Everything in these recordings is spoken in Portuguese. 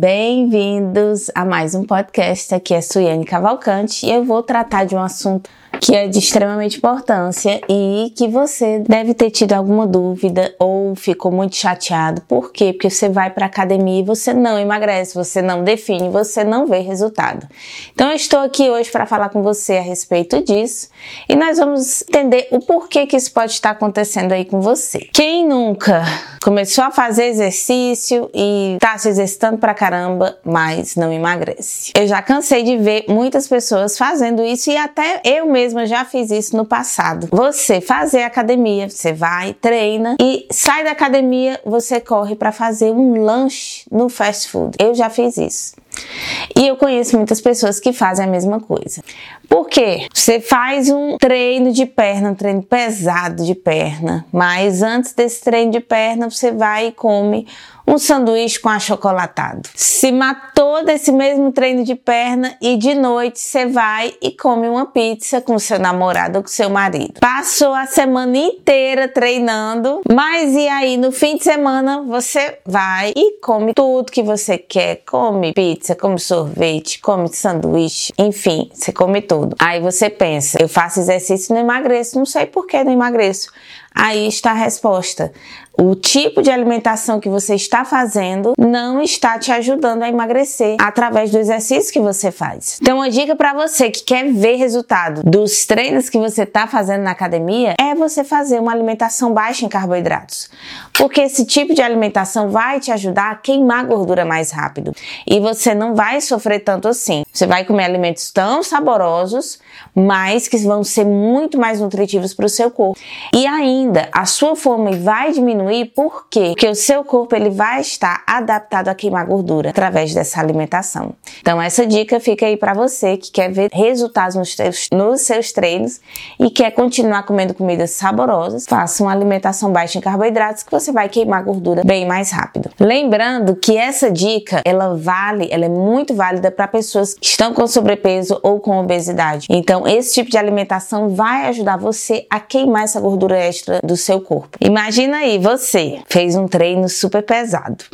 Bem-vindos a mais um podcast. Aqui é Suiane Cavalcante e eu vou tratar de um assunto que é de extremamente importância e que você deve ter tido alguma dúvida ou ficou muito chateado. Por quê? Porque você vai para academia e você não emagrece, você não define, você não vê resultado. Então eu estou aqui hoje para falar com você a respeito disso e nós vamos entender o porquê que isso pode estar acontecendo aí com você. Quem nunca começou a fazer exercício e está se exercitando pra caramba, mas não emagrece? Eu já cansei de ver muitas pessoas fazendo isso e até eu mesma já fiz isso no passado. Você fazer academia, você vai, treina e sai da academia, você corre para fazer um lanche no fast food. Eu já fiz isso. E eu conheço muitas pessoas que fazem a mesma coisa. Por quê? Você faz um treino de perna, um treino pesado de perna, mas antes desse treino de perna, você vai e come um sanduíche com achocolatado. Se matou desse mesmo treino de perna e de noite você vai e come uma pizza com seu namorado ou com seu marido. Passou a semana inteira treinando, mas e aí no fim de semana você vai e come tudo que você quer, come pizza, come sorvete, come sanduíche, enfim, você come tudo. Aí você pensa, eu faço exercício e não emagreço, não sei por que não emagreço. Aí está a resposta. O tipo de alimentação que você está fazendo não está te ajudando a emagrecer através do exercício que você faz. Então, uma dica para você que quer ver resultado dos treinos que você está fazendo na academia é você fazer uma alimentação baixa em carboidratos. Porque esse tipo de alimentação vai te ajudar a queimar gordura mais rápido e você não vai sofrer tanto assim. Você vai comer alimentos tão saborosos, mas que vão ser muito mais nutritivos para o seu corpo. E ainda, a sua fome vai diminuir por quê? Porque o seu corpo ele vai estar adaptado a queimar gordura através dessa alimentação. Então essa dica fica aí para você que quer ver resultados nos, teus, nos seus treinos e quer continuar comendo comidas saborosas, faça uma alimentação baixa em carboidratos que você vai queimar gordura bem mais rápido. Lembrando que essa dica ela vale, ela é muito válida para pessoas que estão com sobrepeso ou com obesidade. Então esse tipo de alimentação vai ajudar você a queimar essa gordura extra do seu corpo. Imagina aí, você fez um treino super pesado.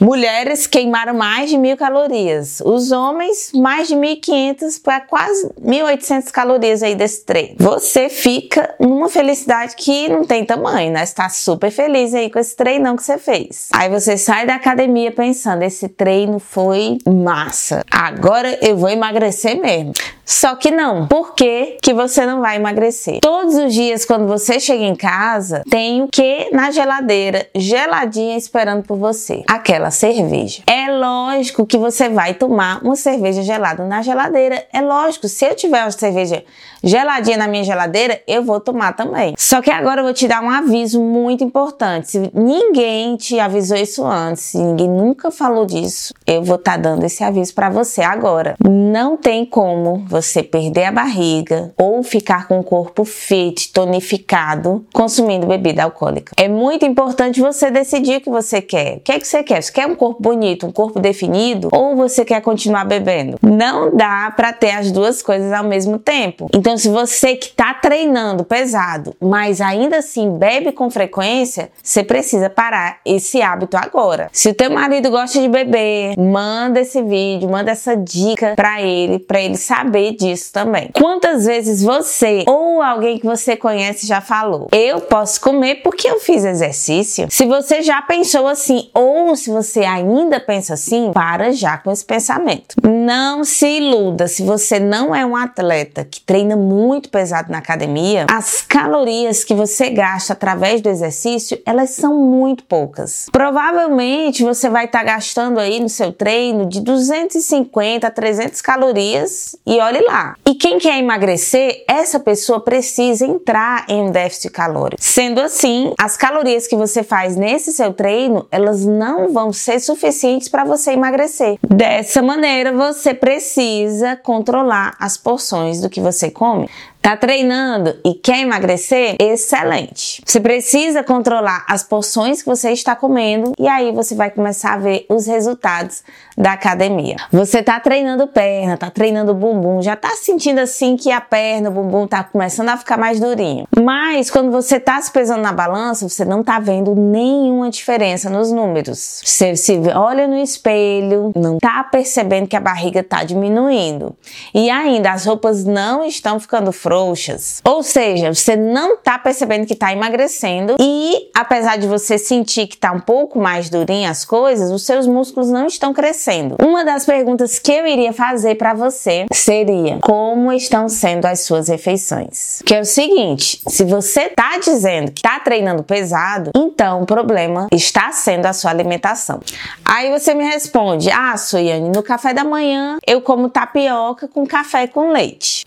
Mulheres queimaram mais de mil calorias. Os homens, mais de 1.500 para quase 1.800 calorias aí desse treino. Você fica numa felicidade que não tem tamanho, né? Está super feliz aí com esse treinão que você fez. Aí você sai da academia pensando: esse treino foi massa. Agora eu vou emagrecer mesmo. Só que não. Por que, que você não vai emagrecer? Todos os dias, quando você chega em casa, tem o que na geladeira, geladinha, esperando por você? Aquela cerveja. É lógico que você vai tomar uma cerveja gelada na geladeira. É lógico, se eu tiver uma cerveja geladinha na minha geladeira, eu vou tomar também. Só que agora eu vou te dar um aviso muito importante. Se ninguém te avisou isso antes, se ninguém nunca falou disso, eu vou estar tá dando esse aviso para você agora. Não tem como você você perder a barriga ou ficar com o corpo fit, tonificado, consumindo bebida alcoólica. É muito importante você decidir o que você quer. O que é que você quer? Você quer um corpo bonito, um corpo definido ou você quer continuar bebendo? Não dá para ter as duas coisas ao mesmo tempo. Então, se você que está treinando pesado, mas ainda assim bebe com frequência, você precisa parar esse hábito agora. Se o teu marido gosta de beber, manda esse vídeo, manda essa dica para ele, para ele saber disso também. Quantas vezes você ou alguém que você conhece já falou: Eu posso comer porque eu fiz exercício? Se você já pensou assim, ou se você ainda pensa assim, para já com esse pensamento. Não se iluda, se você não é um atleta que treina muito pesado na academia, as calorias que você gasta através do exercício, elas são muito poucas. Provavelmente você vai estar tá gastando aí no seu treino de 250 a 300 calorias e olhe lá. E quem quer emagrecer, essa pessoa precisa entrar em um déficit calórico. Sendo assim, as calorias que você faz nesse seu treino, elas não vão ser suficientes para você emagrecer. Dessa maneira, você precisa controlar as porções do que você come Tá treinando e quer emagrecer? Excelente. Você precisa controlar as porções que você está comendo e aí você vai começar a ver os resultados da academia. Você tá treinando perna, tá treinando bumbum, já tá sentindo assim que a perna, o bumbum tá começando a ficar mais durinho. Mas quando você tá se pesando na balança, você não tá vendo nenhuma diferença nos números. Você se olha no espelho, não tá percebendo que a barriga tá diminuindo. E ainda as roupas não estão ficando frouxas. Ou seja, você não tá percebendo que tá emagrecendo e apesar de você sentir que tá um pouco mais durinha as coisas, os seus músculos não estão crescendo. Uma das perguntas que eu iria fazer para você seria: como estão sendo as suas refeições? Que é o seguinte, se você tá dizendo que tá treinando pesado, então o problema está sendo a sua alimentação. Aí você me responde: "Ah, Soiane, no café da manhã eu como tapioca com café com leite".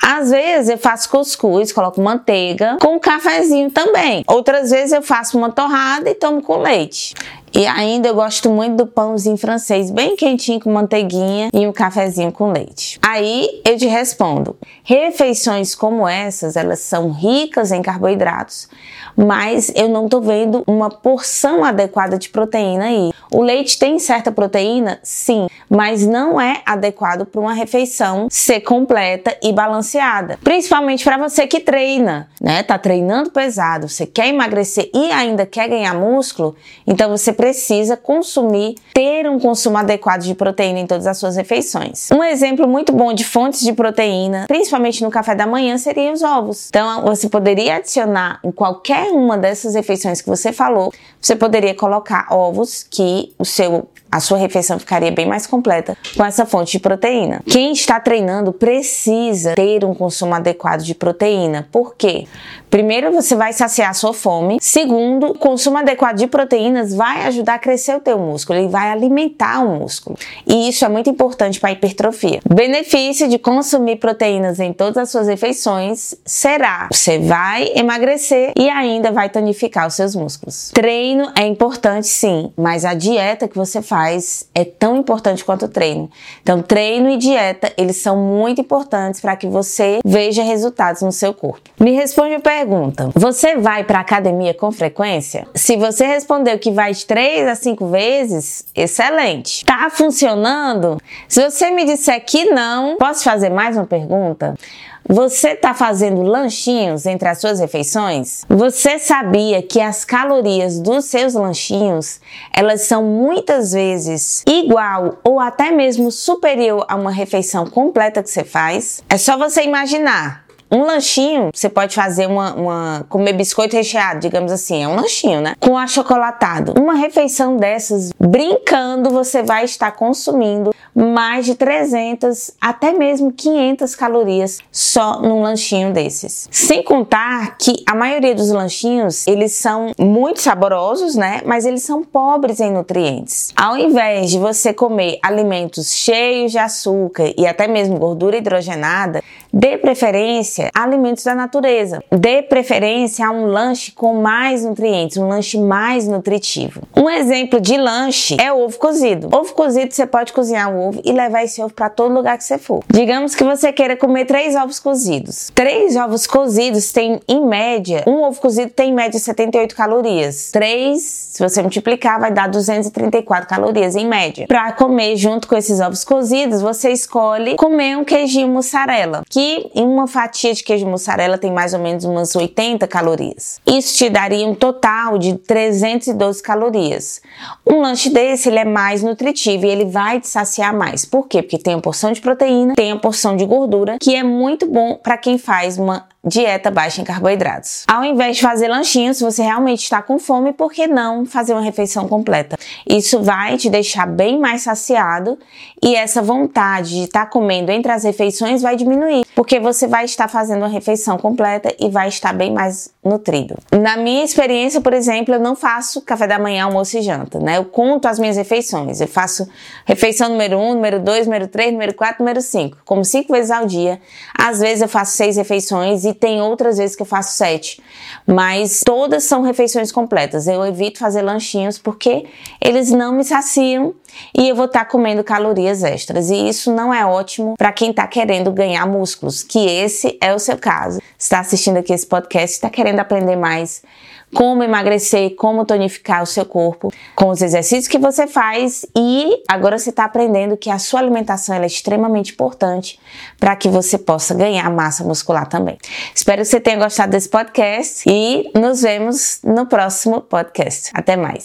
Às vezes eu faço cuscuz, coloco manteiga com um cafezinho também. Outras vezes eu faço uma torrada e tomo com leite. E ainda eu gosto muito do pãozinho francês, bem quentinho com manteiguinha e um cafezinho com leite. Aí eu te respondo: refeições como essas, elas são ricas em carboidratos, mas eu não tô vendo uma porção adequada de proteína aí. O leite tem certa proteína? Sim, mas não é adequado para uma refeição ser completa e balanceada. Principalmente para você que treina, né? Tá treinando pesado, você quer emagrecer e ainda quer ganhar músculo, então você precisa consumir, ter um consumo adequado de proteína em todas as suas refeições. Um exemplo muito bom de fontes de proteína, principalmente no café da manhã, seriam os ovos. Então, você poderia adicionar em qualquer uma dessas refeições que você falou, você poderia colocar ovos que o seu a sua refeição ficaria bem mais completa com essa fonte de proteína. Quem está treinando precisa ter um consumo adequado de proteína. Por quê? Primeiro, você vai saciar a sua fome. Segundo, o consumo adequado de proteínas vai ajudar a crescer o teu músculo, ele vai alimentar o músculo. E isso é muito importante para a hipertrofia. O benefício de consumir proteínas em todas as suas refeições será: você vai emagrecer e ainda vai tonificar os seus músculos. Treino é importante sim, mas a dieta que você faz é tão importante quanto o treino. Então, treino e dieta, eles são muito importantes para que você veja resultados no seu corpo. Me responde a pergunta Você vai para academia com frequência? Se você respondeu que vai de 3 a 5 vezes, excelente. Tá funcionando? Se você me disser que não, posso fazer mais uma pergunta? Você está fazendo lanchinhos entre as suas refeições? Você sabia que as calorias dos seus lanchinhos, elas são muitas vezes igual ou até mesmo superior a uma refeição completa que você faz? É só você imaginar. Um lanchinho, você pode fazer uma, uma, comer biscoito recheado, digamos assim, é um lanchinho, né? Com achocolatado. Uma refeição dessas, brincando, você vai estar consumindo mais de 300 até mesmo 500 calorias só num lanchinho desses. Sem contar que a maioria dos lanchinhos, eles são muito saborosos, né? Mas eles são pobres em nutrientes. Ao invés de você comer alimentos cheios de açúcar e até mesmo gordura hidrogenada, dê preferência alimentos da natureza. Dê preferência a um lanche com mais nutrientes, um lanche mais nutritivo. Um exemplo de lanche é ovo cozido. Ovo cozido você pode cozinhar o ovo e levar esse ovo para todo lugar que você for. Digamos que você queira comer três ovos cozidos. Três ovos cozidos tem em média, um ovo cozido tem em média 78 calorias. Três, se você multiplicar, vai dar 234 calorias em média. Para comer junto com esses ovos cozidos, você escolhe comer um queijinho mussarela, que em uma fatia fatia de queijo mussarela tem mais ou menos umas 80 calorias. Isso te daria um total de 312 calorias. Um lanche desse ele é mais nutritivo e ele vai te saciar mais. Por quê? Porque tem a porção de proteína, tem a porção de gordura, que é muito bom para quem faz uma dieta baixa em carboidratos. Ao invés de fazer lanchinhos, se você realmente está com fome, por que não fazer uma refeição completa? Isso vai te deixar bem mais saciado e essa vontade de estar tá comendo entre as refeições vai diminuir, porque você vai estar fazendo uma refeição completa e vai estar bem mais nutrido. Na minha experiência, por exemplo, eu não faço café da manhã, almoço e janta, né? Eu conto as minhas refeições. Eu faço refeição número 1, um, número 2, número 3, número 4, número 5. Como cinco vezes ao dia. Às vezes eu faço seis refeições e tem outras vezes que eu faço sete. Mas todas são refeições completas. Eu evito fazer lanchinhos porque eles não me saciam e eu vou estar tá comendo calorias extras. E isso não é ótimo para quem está querendo ganhar músculos, que esse é o seu caso. Está assistindo aqui esse podcast, está querendo aprender mais como emagrecer, como tonificar o seu corpo com os exercícios que você faz e agora você está aprendendo que a sua alimentação é extremamente importante para que você possa ganhar massa muscular também. Espero que você tenha gostado desse podcast e nos vemos no próximo podcast. Até mais.